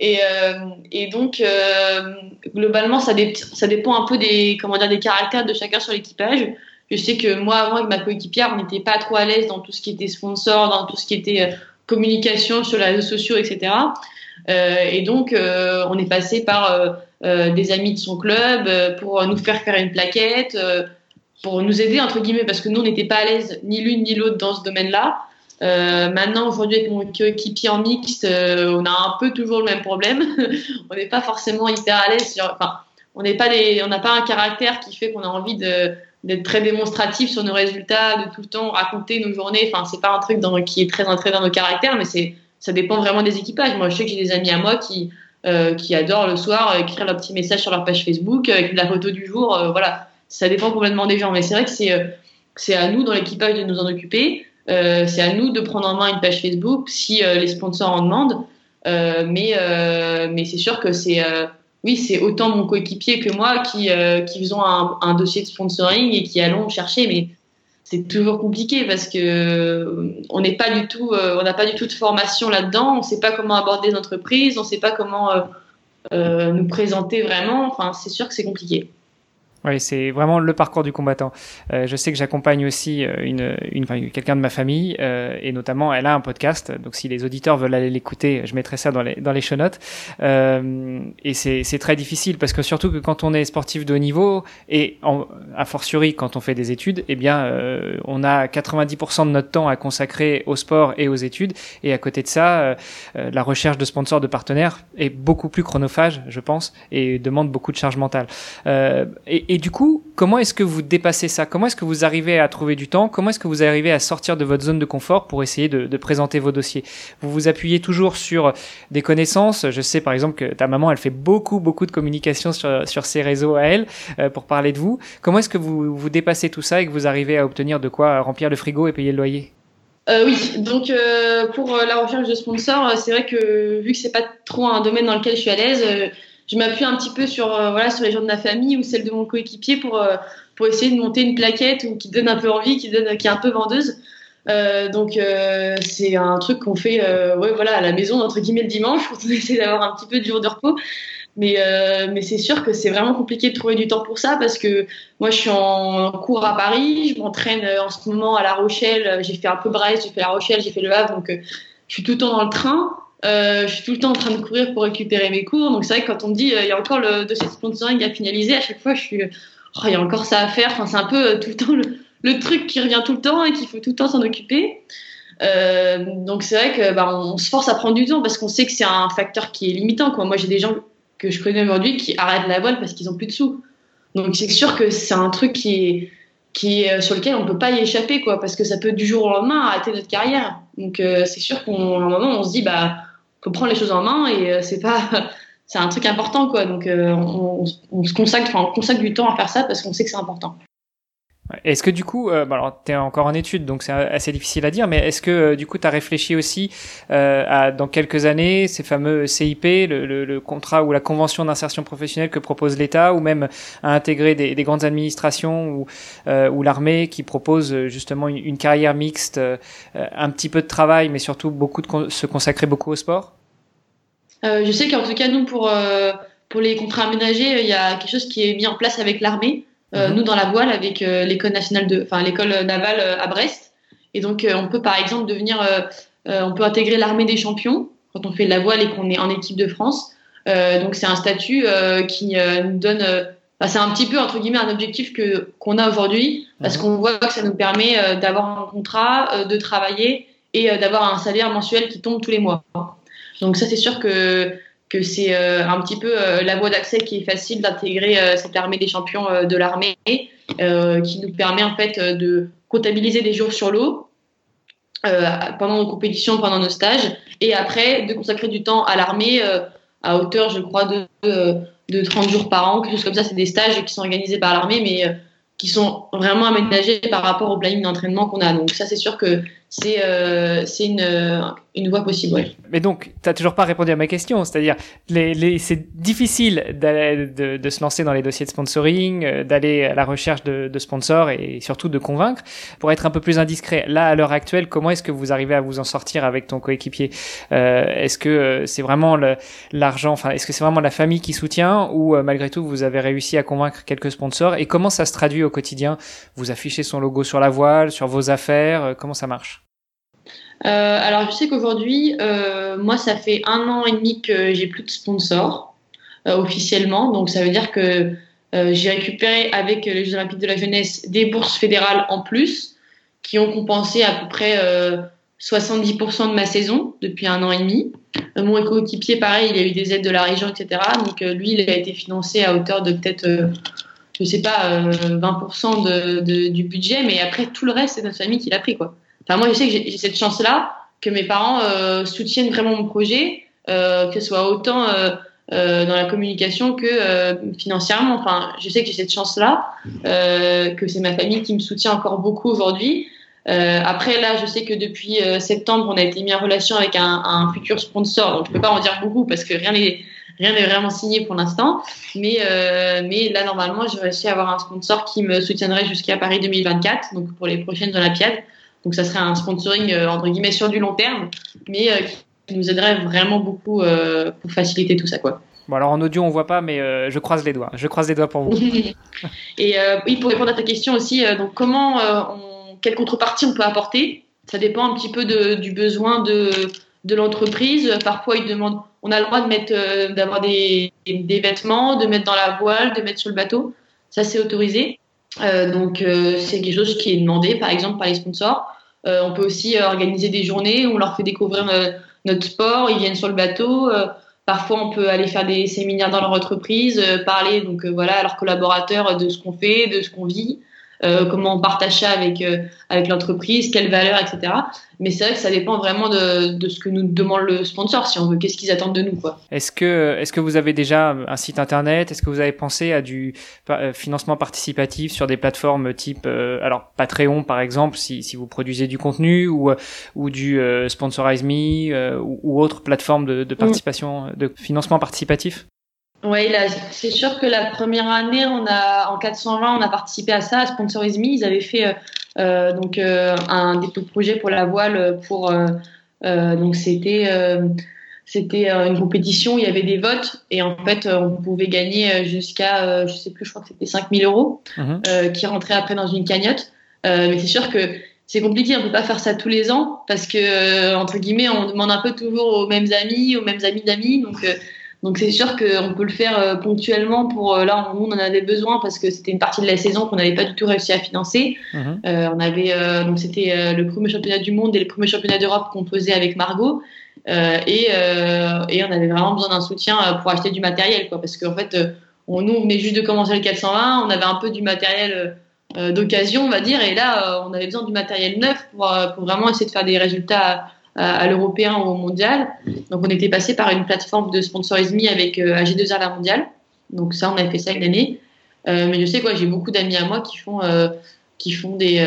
Et, euh, donc euh, globalement, ça, dé ça dépend un peu des comment dire des caractères de chacun sur l'équipage. Je sais que moi, avant avec ma coéquipière, on n'était pas trop à l'aise dans tout ce qui était sponsor, dans tout ce qui était communication sur les réseaux sociaux, etc. Et donc, on est passé par des amis de son club pour nous faire faire une plaquette pour nous aider entre guillemets parce que nous on n'était pas à l'aise ni l'une ni l'autre dans ce domaine-là. Euh, maintenant aujourd'hui avec mon coéquipier en mixte, euh, on a un peu toujours le même problème. on n'est pas forcément hyper à l'aise. Enfin, on n'est pas des, on n'a pas un caractère qui fait qu'on a envie de d'être très démonstratif sur nos résultats, de tout le temps raconter nos journées. Enfin, c'est pas un truc qui est très entré dans nos caractères, mais c'est ça dépend vraiment des équipages. Moi, je sais que j'ai des amis à moi qui euh, qui adorent le soir écrire leur petit message sur leur page Facebook avec la photo du jour. Voilà ça dépend complètement des gens. Mais c'est vrai que c'est euh, à nous dans l'équipage de nous en occuper. Euh, c'est à nous de prendre en main une page Facebook si euh, les sponsors en demandent. Mais c'est sûr que c'est oui c'est autant mon coéquipier que moi qui qui faisons un, dossier de sponsoring et qui allons chercher. Mais c'est toujours compliqué parce que on n'est pas du tout on n'a pas du tout de formation là-dedans. On ne sait pas comment aborder les entreprises. On ne sait pas comment nous présenter vraiment. Enfin c'est sûr que c'est compliqué. Oui, c'est vraiment le parcours du combattant. Euh, je sais que j'accompagne aussi euh, une, une, enfin, quelqu'un de ma famille euh, et notamment elle a un podcast. Donc si les auditeurs veulent aller l'écouter, je mettrai ça dans les dans les show. Euh, et c'est c'est très difficile parce que surtout que quand on est sportif de haut niveau et en, a fortiori quand on fait des études, eh bien euh, on a 90% de notre temps à consacrer au sport et aux études. Et à côté de ça, la recherche de sponsors, de partenaires est beaucoup plus chronophage, je pense, et demande beaucoup de charge mentale. et, et du coup, comment est-ce que vous dépassez ça? Comment est-ce que vous arrivez à trouver du temps? Comment est-ce que vous arrivez à sortir de votre zone de confort pour essayer de, présenter vos dossiers? Vous vous appuyez toujours sur des connaissances. Je sais par exemple que ta maman, elle fait beaucoup, beaucoup de communication sur, sur ses réseaux à elle euh, pour parler de vous. Comment est-ce que vous, vous dépassez tout ça et que vous arrivez à obtenir de quoi remplir le frigo et payer le loyer? Euh, oui, donc euh, pour la recherche de sponsors, c'est vrai que vu que c'est pas trop un domaine dans lequel je suis à l'aise, je m'appuie un petit peu sur euh, voilà sur les gens de ma famille ou celle de mon coéquipier pour euh, pour essayer de monter une plaquette ou qui donne un peu envie, qui donne qui est un peu vendeuse. Euh, donc c'est un truc qu'on fait ouais voilà à la maison entre guillemets le dimanche pour essayer d'avoir un petit peu de jour de repos. Mais mais c'est sûr que c'est vraiment compliqué de trouver du temps pour ça parce que moi je suis en cours à Paris, je m'entraîne en ce moment à La Rochelle, j'ai fait un peu Brest, j'ai fait La Rochelle, j'ai fait Le Havre donc je suis tout le temps dans le train. Euh, je suis tout le temps en train de courir pour récupérer mes cours. Donc c'est vrai que quand on me dit euh, il y a encore le dossier de sponsoring à finaliser, à chaque fois je suis oh, il y a encore ça à faire. Enfin c'est un peu euh, tout le temps le, truc qui revient tout le temps et qu'il faut tout le temps s'en occuper. Donc c'est vrai que bah, on, se force à prendre du temps parce qu'on sait que c'est un facteur qui est limitant. Moi j'ai des gens que je connais aujourd'hui qui arrêtent la voile parce qu'ils ont plus de sous. Donc c'est sûr que c'est un truc qui est qui est, sur lequel on peut pas y échapper quoi parce que ça peut du jour au lendemain arrêter notre carrière. Donc c'est sûr qu'à un moment on se dit bah faut prendre les choses en main et euh, c'est pas c'est un truc important quoi. Donc euh, on, on, se consacre enfin on consacre du temps à faire ça parce qu'on sait que c'est important est-ce que du coup, euh, bon alors tu es encore en études, donc c'est assez difficile à dire, mais est-ce que euh, du coup tu as réfléchi aussi euh, à dans quelques années ces fameux CIP, le, le, le contrat ou la convention d'insertion professionnelle que propose l'État, ou même à intégrer des, des grandes administrations ou, euh, ou l'armée qui propose euh, justement une, une carrière mixte, euh, un petit peu de travail, mais surtout beaucoup de se consacrer beaucoup au sport? Je sais qu'en tout cas nous pour pour les contrats aménagés, il y a quelque chose qui est mis en place avec l'armée. Mhm. Nous, dans la voile, avec l'école nationale de, enfin l'école navale à Brest. Et donc, on peut par exemple devenir, on peut intégrer l'armée des champions quand on fait de la voile et qu'on est en équipe de France. donc, c'est un statut qui nous donne c'est un petit peu entre guillemets un objectif que qu'on a aujourd'hui parce qu'on voit que ça nous permet euh, d'avoir un contrat, euh, de travailler et euh, d'avoir un salaire mensuel qui tombe tous les mois. Donc ça c'est sûr que que c'est un petit peu la voie d'accès qui est facile d'intégrer cette armée des champions de l'armée qui nous permet en fait de comptabiliser des jours sur l'eau pendant nos compétitions, pendant nos stages et après de consacrer du temps à l'armée à hauteur je crois de de 30 jours par an, quelque chose comme ça. C'est des stages qui sont organisés par l'armée, mais euh, qui sont vraiment aménagés par rapport au planning d'entraînement qu'on a. Donc ça, c'est sûr que c'est euh, une, une voie possible. Mais donc, tu n'as toujours pas répondu à ma question, c'est-à-dire, les, les, c'est difficile de, de, se lancer dans les dossiers de sponsoring, euh, d'aller à la recherche de, de, sponsors et surtout de convaincre. Pour être un peu plus indiscret, là, à l'heure actuelle, comment est-ce que vous arrivez à vous en sortir avec ton coéquipier? Euh, Est-ce que euh, c'est vraiment l'argent, enfin, est-ce que c'est vraiment la famille qui soutient ou euh, malgré tout, vous avez réussi à convaincre quelques sponsors Et comment ça se traduit au quotidien? Vous affichez son logo sur la voile, sur vos affaires, comment ça marche? Euh, alors, je sais qu'aujourd'hui, euh, moi, ça fait un an et demi que j'ai plus de sponsors euh, officiellement. Donc, ça veut dire que j'ai récupéré avec les Jeux Olympiques de la Jeunesse des bourses fédérales en plus qui ont compensé à peu près 70% de ma saison depuis un an et demi. mon coéquipier, pareil, il a eu des aides de la région, etc. Donc, lui, il a été financé à hauteur de peut-être je sais pas, 20% de, du budget, mais après tout le reste, c'est notre famille qui l'a pris, quoi. Enfin, moi, je sais que j'ai cette chance-là, que mes parents euh, soutiennent vraiment mon projet, euh, que ce soit autant euh, euh dans la communication que euh, financièrement. Enfin, je sais que j'ai cette chance-là, que c'est ma famille qui me soutient encore beaucoup aujourd'hui. après, là, je sais que depuis septembre, on a été mis en relation avec un, un, futur sponsor. Donc, je peux pas en dire beaucoup parce que rien n'est rien n'est vraiment signé pour l'instant. Mais, mais là, normalement, j'ai réussi à avoir un sponsor qui me soutiendrait jusqu'à Paris 2024, donc pour les prochaines Olympiades. Donc ça serait un sponsoring euh, entre guillemets sur du long terme, mais euh, qui nous aiderait vraiment beaucoup euh, pour faciliter tout ça, quoi. Bon, alors en audio, on voit pas, mais je croise les doigts. Je croise les doigts pour vous. et oui, pour répondre à ta question aussi, donc comment, on, quelle contrepartie on peut apporter? Ça dépend un petit peu de, du besoin de, de l'entreprise. Parfois, ils demandent, on a le droit de mettre, d'avoir des, des, vêtements, de mettre dans la voile, de mettre sur le bateau. Ça, c'est autorisé. Euh, donc, c'est quelque chose qui est demandé, par exemple, par les sponsors. Euh, on peut aussi euh, organiser des journées où on leur fait découvrir euh, notre sport, ils viennent sur le bateau. Parfois, on peut aller faire des séminaires dans leur entreprise, parler donc voilà à leurs collaborateurs de ce qu'on fait, de ce qu'on vit. Euh, comment on partage ça avec euh, avec l'entreprise, quelles valeurs, etc. Mais c'est vrai que ça dépend vraiment de, de ce que nous demande le sponsor, si on veut, qu'est-ce qu'ils attendent de nous, quoi. Est-ce que est-ce que vous avez déjà un site internet? Est-ce que vous avez pensé à du euh, financement participatif sur des plateformes type alors Patreon par exemple, si si vous produisez du contenu ou ou du Sponsorize Me ou, ou, autre plateforme de, de participation, de financement participatif? Oui, c'est sûr que la première année, on a en 420, on a participé à ça, à Sponsorize Me. Ils avaient fait euh, euh donc euh, un dépôt de projet pour la voile. Pour euh, donc c'était c'était une compétition. Il y avait des votes et en fait, on pouvait gagner jusqu'à je sais plus, je crois que c'était 5000 euros mhm. qui rentraient après dans une cagnotte. mais c'est sûr que c'est compliqué, on peut pas faire ça tous les ans parce que entre guillemets, on demande un peu toujours aux mêmes amis, aux mêmes amis d'amis, donc donc c'est sûr qu'on peut le faire euh, ponctuellement pour euh, là on, on en avait besoin parce que c'était une partie de la saison qu'on n'avait pas du tout réussi à financer. Mhm. Euh, on avait donc c'était le premier championnat du monde et le premier championnat d'Europe qu'on faisait avec Margot et, et on avait vraiment besoin d'un soutien pour acheter du matériel quoi parce qu'en fait on, nous on venait juste de commencer le 420, on avait un peu du matériel d'occasion on va dire et là on avait besoin du matériel neuf pour, pour vraiment essayer de faire des résultats à, l'européen ou au mondial. Donc on était passé par une plateforme de sponsorisme avec euh, AG2R la mondiale. Donc ça, on a fait ça une année. Euh, mais je sais quoi, j'ai beaucoup d'amis à moi qui font euh, qui font des,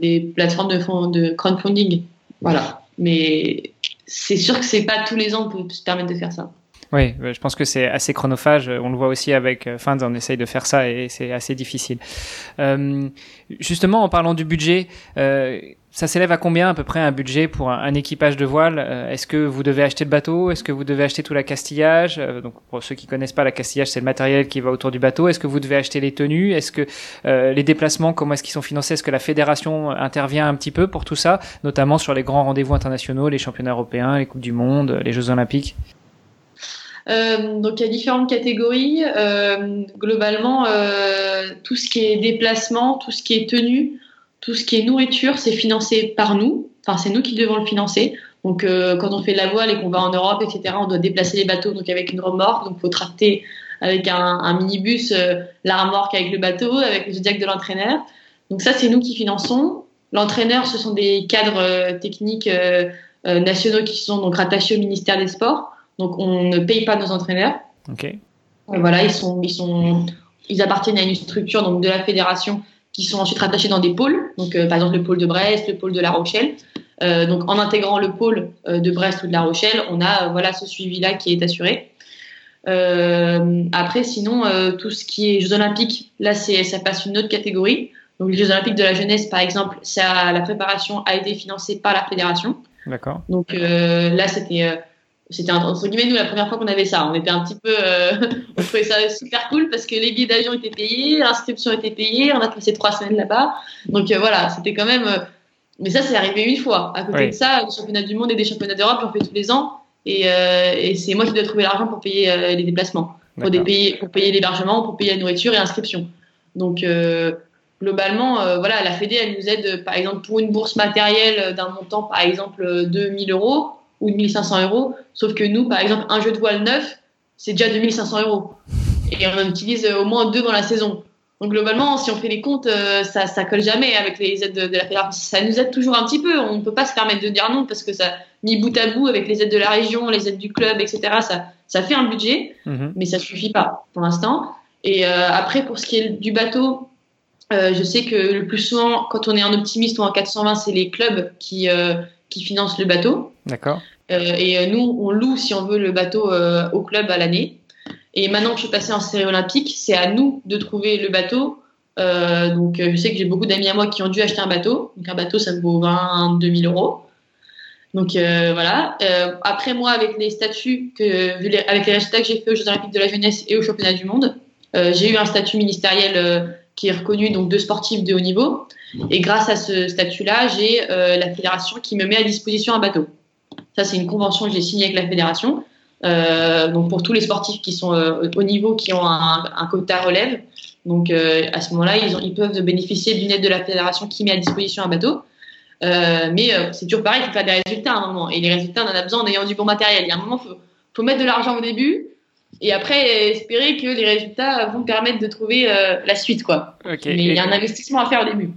des plateformes de, de crowdfunding. Voilà. Mais c'est sûr que c'est pas tous les ans qu'on peut se permettre de faire ça. Oui, je pense que c'est assez chronophage. On le voit aussi avec Fins, on essaye de faire ça et c'est assez difficile. justement, en parlant du budget, ça s'élève à combien à peu près un budget pour un, équipage de voile? Euh, Est-ce que vous devez acheter le bateau? Est-ce que vous devez acheter tout l'accastillage euh, Donc pour ceux qui connaissent pas l'accastillage, c'est le matériel qui va autour du bateau. Est-ce que vous devez acheter les tenues? Est-ce que euh, les déplacements, comment est-ce qu'ils sont financés? Est-ce que la fédération intervient un petit peu pour tout ça, notamment sur les grands rendez-vous internationaux, les championnats européens, les coupes du monde, les Jeux olympiques? Donc il y a différentes catégories. globalement, tout ce qui est déplacement, tout ce qui est tenue, tout ce qui est nourriture, c'est financé par nous. Enfin, c'est nous qui devons le financer. Donc, euh, quand on fait de la voile et qu'on va en Europe, etc., on doit déplacer les bateaux donc avec une remorque. Donc, faut tracter avec un, minibus euh, la remorque avec le bateau, avec le zodiac de l'entraîneur. Donc, ça, c'est nous qui finançons. L'entraîneur, ce sont des cadres euh, techniques nationaux qui sont donc rattachés au ministère des Sports. Donc, on ne paye pas nos entraîneurs. Ok. voilà, ils sont, ils sont, ils appartiennent à une structure donc de la fédération qui sont ensuite rattachés dans des pôles, donc euh, par exemple le pôle de Brest, le pôle de La Rochelle. Euh, donc en intégrant le pôle euh, de Brest ou de La Rochelle, on a voilà ce suivi-là qui est assuré. après, sinon, tout ce qui est Jeux Olympiques, là, c'est ça passe une autre catégorie. Donc les Jeux Olympiques de la jeunesse, par exemple, ça, la préparation a été financée par la fédération. D'accord. Donc là, c'était c'était entre guillemets nous la première fois qu'on avait ça. On était un petit peu, euh, on trouvait ça super cool parce que les billets d'avion étaient payés, l'inscription était payée, on a passé trois semaines là-bas. Donc euh, voilà, c'était quand même. Euh, mais ça, c'est arrivé une fois. À côté de ça, les championnats du monde et des championnats d'Europe, j'en fais tous les ans. Et, et c'est moi qui dois trouver l'argent pour payer les déplacements, pour, des payer, pour payer l'hébergement, pour payer la nourriture et l'inscription. Donc globalement, voilà, la Fédé, elle nous aide, par exemple, pour une bourse matérielle d'un montant, par exemple, de 1000 euros ou 1500 euros. Sauf que nous, par exemple, un jeu de voile neuf, c'est déjà 2500 euros. Et on en utilise au moins deux dans la saison. Donc globalement, si on fait les comptes, euh, ça, ça colle jamais avec les aides de, la fédération. Ça nous aide toujours un petit peu. On ne peut pas se permettre de dire non parce que ça, mis bout à bout avec les aides de la région, les aides du club, etc. Ça, ça fait un budget, mhm. mais ça suffit pas pour l'instant. Et euh, après, pour ce qui est du bateau, euh, je sais que le plus souvent, quand on est un optimiste ou en 420, c'est les clubs qui, qui financent le bateau. D'accord. Euh, et euh, nous, on loue, si on veut, le bateau euh, au club à l'année. Et maintenant que je suis passée en série olympique, c'est à nous de trouver le bateau. donc, je sais que j'ai beaucoup d'amis à moi qui ont dû acheter un bateau. Donc, un bateau, ça vaut 22 000 euros. Donc voilà. après moi, avec les statuts que, avec les résultats que j'ai fait aux Jeux Olympiques de la jeunesse et aux Championnats du monde, j'ai eu un statut ministériel qui est reconnu donc de sportif de haut niveau. Et grâce à ce statut-là, j'ai la fédération qui me met à disposition un bateau. Ça, c'est une convention que j'ai signée avec la fédération. Euh, donc pour tous les sportifs qui sont euh, au niveau, qui ont un, un quota relève. Donc euh, à ce moment-là, ils, ils, peuvent bénéficier d'une aide de la fédération qui met à disposition un bateau. Mais c'est toujours pareil, il faut faire des résultats à un moment. Et les résultats, on en a besoin en ayant du bon matériel. Il y a un moment, il faut, faut, mettre de l'argent au début et après espérer que les résultats vont permettre de trouver la suite. Quoi. Mais il y a un investissement à faire au début.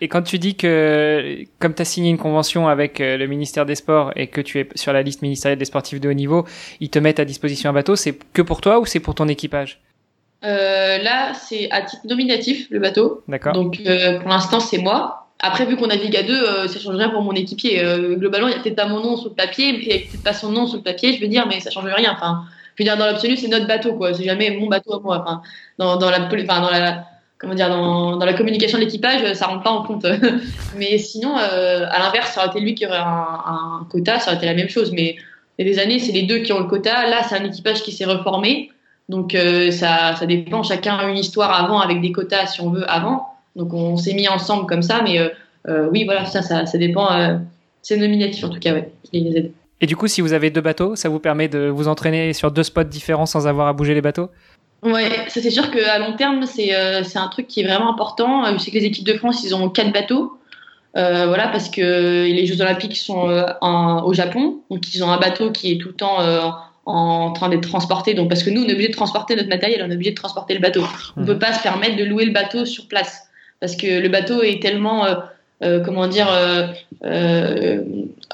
Et quand tu dis que, comme tu as signé une convention avec euh, le ministère des Sports et que tu es sur la liste ministérielle des sportifs de haut niveau, ils te mettent à disposition un bateau, c'est que pour toi ou c'est pour ton équipage? Euh, Là, c'est à titre nominatif, le bateau. D'accord. Donc, euh, pour l'instant, c'est moi. Après, vu qu'on navigue à deux, euh, ça change rien pour mon équipier. Globalement, il n'y a peut-être pas mon nom sur le papier, mais il n'y a peut-être pas son nom sur le papier, je veux dire, mais ça change rien. Enfin, je veux dire, dans l'absolu, c'est notre bateau, quoi. C'est jamais mon bateau à moi. Enfin, dans, dans la, enfin, dans la, comment dire, dans, la communication de l'équipage, ça rentre pas en compte. mais sinon, euh, à l'inverse, ça aurait été lui qui aurait un, quota, ça aurait été la même chose. Mais il y a des années, c'est les deux qui ont le quota. Là, c'est un équipage qui s'est reformé. Donc, euh, ça, dépend. Chacun a une histoire avant avec des quotas, si on veut, avant. Donc, on s'est mis ensemble comme ça. Mais euh, euh oui, voilà, ça, dépend. Euh, c'est nominatif, en tout cas, ouais, les aides. Et du coup, si vous avez deux bateaux, ça vous permet de vous entraîner sur deux spots différents sans avoir à bouger les bateaux? Ouais, ça c'est sûr qu'à long terme, c'est euh, c'est un truc qui est vraiment important. Je sais que les équipes de France, ils ont quatre bateaux. Euh, voilà, parce que les Jeux Olympiques sont euh, en, au Japon, donc ils ont un bateau qui est tout le temps euh, en train d'être transporté. Donc parce que nous, on est obligé de transporter notre matériel, on est obligé de transporter le bateau. On ne peut pas se permettre de louer le bateau sur place parce que le bateau est tellement euh, comment dire euh,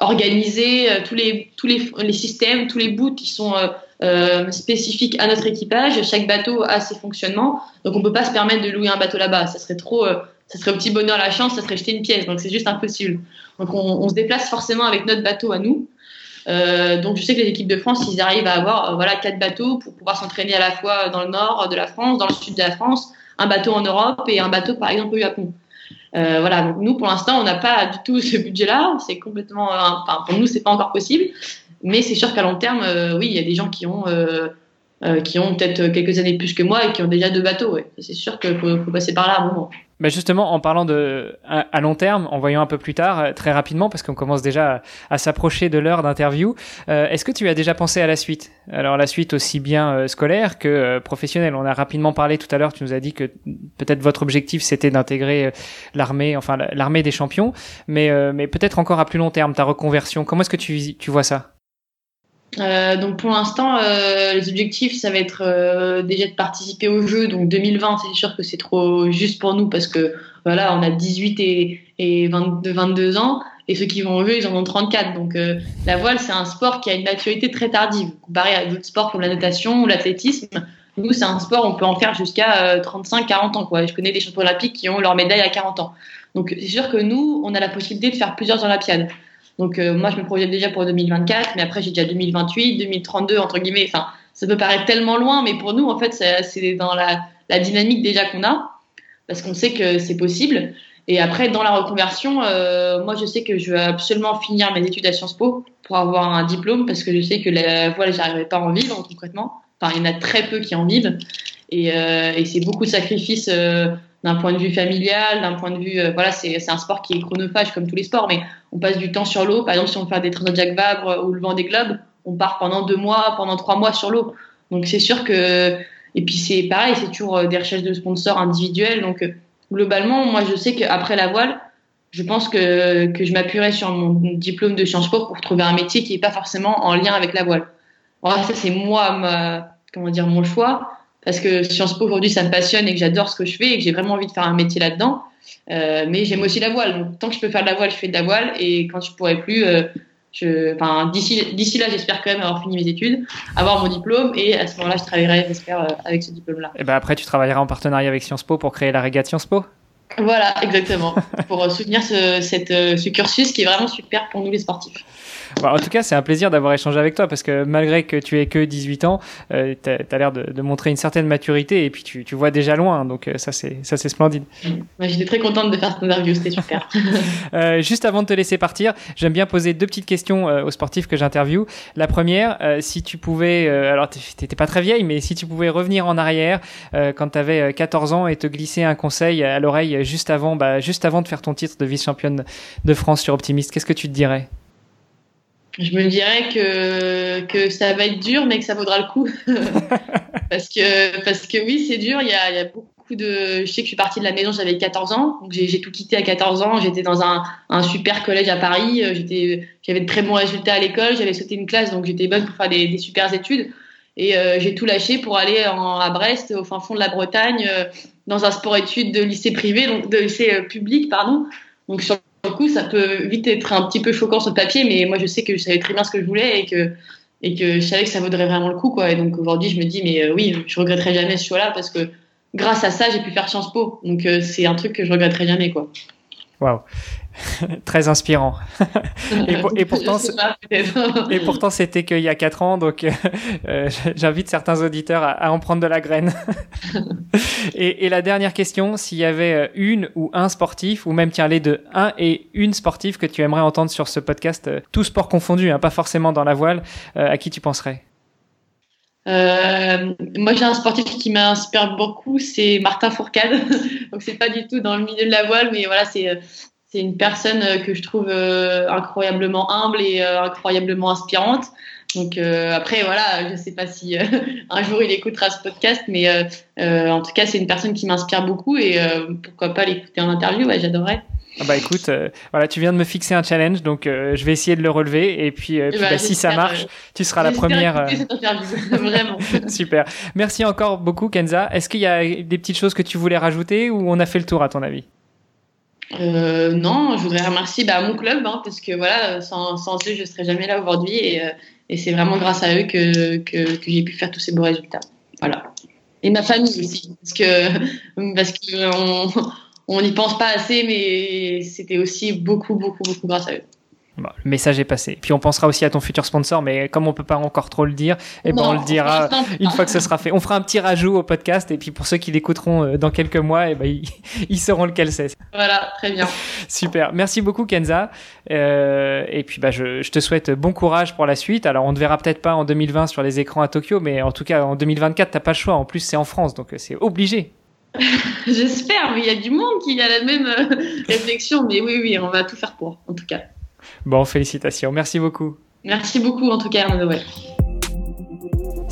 organisé, tous les tous les, les systèmes, tous les bouts qui sont euh, spécifique à notre équipage. Chaque bateau a ses fonctionnements, donc on peut pas se permettre de louer un bateau là-bas. Ça serait trop, euh, ça serait au petit bonheur la chance, ça serait jeter une pièce, donc c'est juste impossible. Donc on, se déplace forcément avec notre bateau à nous. donc je sais que les équipes de France, ils arrivent à avoir voilà quatre bateaux pour pouvoir s'entraîner à la fois dans le nord de la France, dans le sud de la France, un bateau en Europe et un bateau par exemple au Japon. voilà, donc nous pour l'instant on n'a pas du tout ce budget-là, c'est complètement, enfin pour nous c'est pas encore possible, mais c'est sûr qu'à long terme, oui il y a des gens qui ont euh, qui ont peut-être quelques années plus que moi et qui ont déjà deux bateaux. Ouais. C'est sûr qu'il faut, faut, passer par là à un moment. Bah justement, en parlant de à, long terme, en voyant un peu plus tard, euh, très rapidement, parce qu'on commence déjà à, s'approcher de l'heure d'interview, euh, est-ce que tu as déjà pensé à la suite? Alors la suite aussi bien scolaire que professionnelle. On a rapidement parlé tout à l'heure. Tu nous as dit que peut-être votre objectif c'était d'intégrer l'armée, enfin l'armée des champions, mais mais peut-être encore à plus long terme ta reconversion. Comment est-ce que tu tu vois ça? Euh, donc pour l'instant, euh, les objectifs, ça va être euh, déjà de participer au jeu. Donc 2020, c'est sûr que c'est trop juste pour nous parce que voilà, on a 18 et, et 22, 22 ans et ceux qui vont au jeu, ils en ont 34. Donc euh, la voile, c'est un sport qui a une maturité très tardive comparé à d'autres sports comme la natation ou l'athlétisme. Nous, c'est un sport, on peut en faire jusqu'à 35, 40 ans. Quoi. Je connais des champions olympiques qui ont leur médaille à 40 ans. Donc c'est sûr que nous, on a la possibilité de faire plusieurs Olympiades. Donc euh, moi, je me projette déjà pour 2024, mais après j'ai déjà 2028, 2032 entre guillemets. Enfin, ça peut paraître tellement loin, mais pour nous, en fait, c'est dans la, dynamique déjà qu'on a, parce qu'on sait que c'est possible. Et après, dans la reconversion, euh, moi, je sais que je veux absolument finir mes études à Sciences Po pour avoir un diplôme, parce que je sais que la voile, j'arriverai pas à en vivre concrètement. Enfin, il y en a très peu qui en vivent, et, euh, et c'est beaucoup de sacrifices. Euh, d'un point de vue familial, d'un point de vue, euh, voilà, c'est un sport qui est chronophage comme tous les sports, mais on passe du temps sur l'eau. Par exemple, si on fait des trains de Jacques Vabre ou le vent des globes, on part pendant deux mois, pendant trois mois sur l'eau. Donc c'est sûr que, et puis c'est pareil, c'est toujours euh, des recherches de sponsors individuels. Donc euh, globalement, moi je sais qu'après la voile, je pense que, que je m'appuierai sur mon diplôme de Sciences Po pour trouver un métier qui n'est pas forcément en lien avec la voile. Voilà, ça c'est moi, ma, comment dire, mon choix parce que Sciences Po aujourd'hui ça me passionne et que j'adore ce que je fais et que j'ai vraiment envie de faire un métier là-dedans. Euh, mais j'aime aussi la voile. Donc tant que je peux faire de la voile, je fais de la voile et quand je pourrai plus, euh, je, enfin d'ici là, j'espère quand même avoir fini mes études, avoir mon diplôme et à ce moment-là, je travaillerai, j'espère, euh, avec ce diplôme-là. Et ben après, tu travailleras en partenariat avec Sciences Po pour créer la régate Sciences Po? Voilà, exactement, pour soutenir ce, cette, ce cursus qui est vraiment super pour nous les sportifs en tout cas, c'est un plaisir d'avoir échangé avec toi parce que malgré que tu aies que 18 ans, euh, tu as, l'air de, montrer une certaine maturité et puis tu, vois déjà loin. Donc euh, ça, c'est ça, c'est splendide. J'étais très contente de faire cette interview, c'était super. Euh, juste avant de te laisser partir, j'aime bien poser deux petites questions aux sportifs que j'interviewe. La première, si tu pouvais, alors t'étais pas très vieille, mais si tu pouvais revenir en arrière quand tu avais 14 ans et te glisser un conseil à l'oreille juste avant, bah, juste avant de faire ton titre de vice-championne de France sur Optimiste, qu'est-ce que tu te dirais? Je me dirais que, que ça va être dur, mais que ça vaudra le coup. parce, que, parce que oui, c'est dur. Il y, a, il y a beaucoup de. Je sais que je suis partie de la maison, j'avais 14 ans. Donc j'ai tout quitté à 14 ans. J'étais dans un, un, super collège à Paris. J'avais de très bons résultats à l'école. J'avais sauté une classe, donc j'étais bonne pour faire des, des super études. Et euh, j'ai tout lâché pour aller en, à Brest, au fin fond de la Bretagne, euh, dans un sport-études de lycée privé, donc de lycée euh, public, pardon. Donc sur du coup, ça peut vite être un petit peu choquant sur le papier, mais moi, je sais que je savais très bien ce que je voulais et que, et que je savais que ça vaudrait vraiment le coup, quoi. Et donc, aujourd'hui, je me dis, mais euh, oui, je regretterai jamais ce choix-là parce que grâce à ça, j'ai pu faire Sciences Po. Donc, euh, c'est un truc que je regretterai jamais, quoi. Waouh. Très inspirant. et, pourtant, et pourtant, c'était qu'il y a 4 ans, donc euh, j'invite certains auditeurs à, en prendre de la graine. et, la dernière question, s'il y avait euh, une ou un sportif, ou même tiens les deux, un et une sportive que tu aimerais entendre sur ce podcast, euh, tout sport confondu, hein, pas forcément dans la voile, à qui tu penserais? Moi, j'ai un sportif qui m'inspire beaucoup, c'est Martin Fourcade. Donc, c'est pas du tout dans le milieu de la voile, mais voilà, c'est c'est une personne euh, que je trouve euh, incroyablement humble et euh, incroyablement inspirante. Donc après voilà, je sais pas si un jour il écoutera ce podcast, mais en tout cas c'est une personne qui m'inspire beaucoup et pourquoi pas l'écouter en interview, ouais, j'adorerais. Ah bah écoute, voilà, tu viens de me fixer un challenge, donc je vais essayer de le relever et puis, puis bah, bah, si ça marche, tu seras la première. Cette vraiment. Super. Merci encore beaucoup Kenza. Est-ce qu'il y a des petites choses que tu voulais rajouter ou on a fait le tour à ton avis? Euh, non, je voudrais remercier bah, mon club, hein, parce que voilà, sans, sans, eux, je ne serais jamais là aujourd'hui. Et, euh, et c'est vraiment grâce à eux que, que, que j'ai pu faire tous ces beaux résultats. Voilà. Et ma famille aussi, parce que parce on n'y pense pas assez, mais c'était aussi beaucoup, beaucoup, beaucoup grâce à eux. le message est passé. Puis on pensera aussi à ton futur sponsor, mais comme on peut pas encore trop le dire, eh ben on le dira une fois que ce sera fait. On fera un petit rajout au podcast et puis pour ceux qui l'écouteront euh, dans quelques mois, eh ben, ils, sauront lequel c'est. Voilà, très bien. Super. Merci beaucoup Kenza. Euh, et puis bah, je, te souhaite bon courage pour la suite. Alors on ne verra peut-être pas en 2020 sur les écrans à Tokyo, mais en tout cas en 2024, t'as pas le choix. En plus c'est en France, donc euh, c'est obligé. J'espère, mais il y a du monde qui a la même réflexion. Mais oui, oui, on va tout faire pour, en tout cas. Bon, félicitations. Merci beaucoup. Merci beaucoup, en tout cas, Arnaud.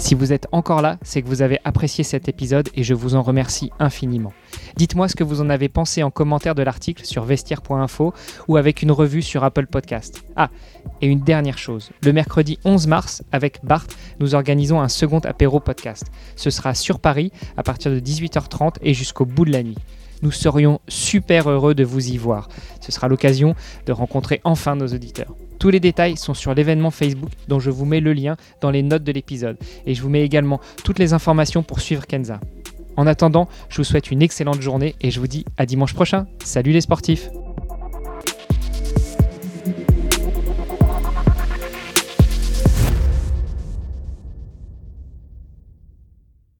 Si vous êtes encore là, c'est que vous avez apprécié cet épisode et je vous en remercie infiniment. Dites-moi ce que vous en avez pensé en commentaire de l'article sur vestiaire.info ou avec une revue sur Apple Podcast. Ah, et une dernière chose. Le mercredi 11 mars, avec Bart, nous organisons un second apéro podcast. Ce sera sur Paris à partir de 18h30 et jusqu'au bout de la nuit. Nous serions super heureux de vous y voir. Ce sera l'occasion de rencontrer enfin nos auditeurs. Tous les détails sont sur l'événement Facebook dont je vous mets le lien dans les notes de l'épisode. Et je vous mets également toutes les informations pour suivre Kenza. En attendant, je vous souhaite une excellente journée et je vous dis à dimanche prochain. Salut les sportifs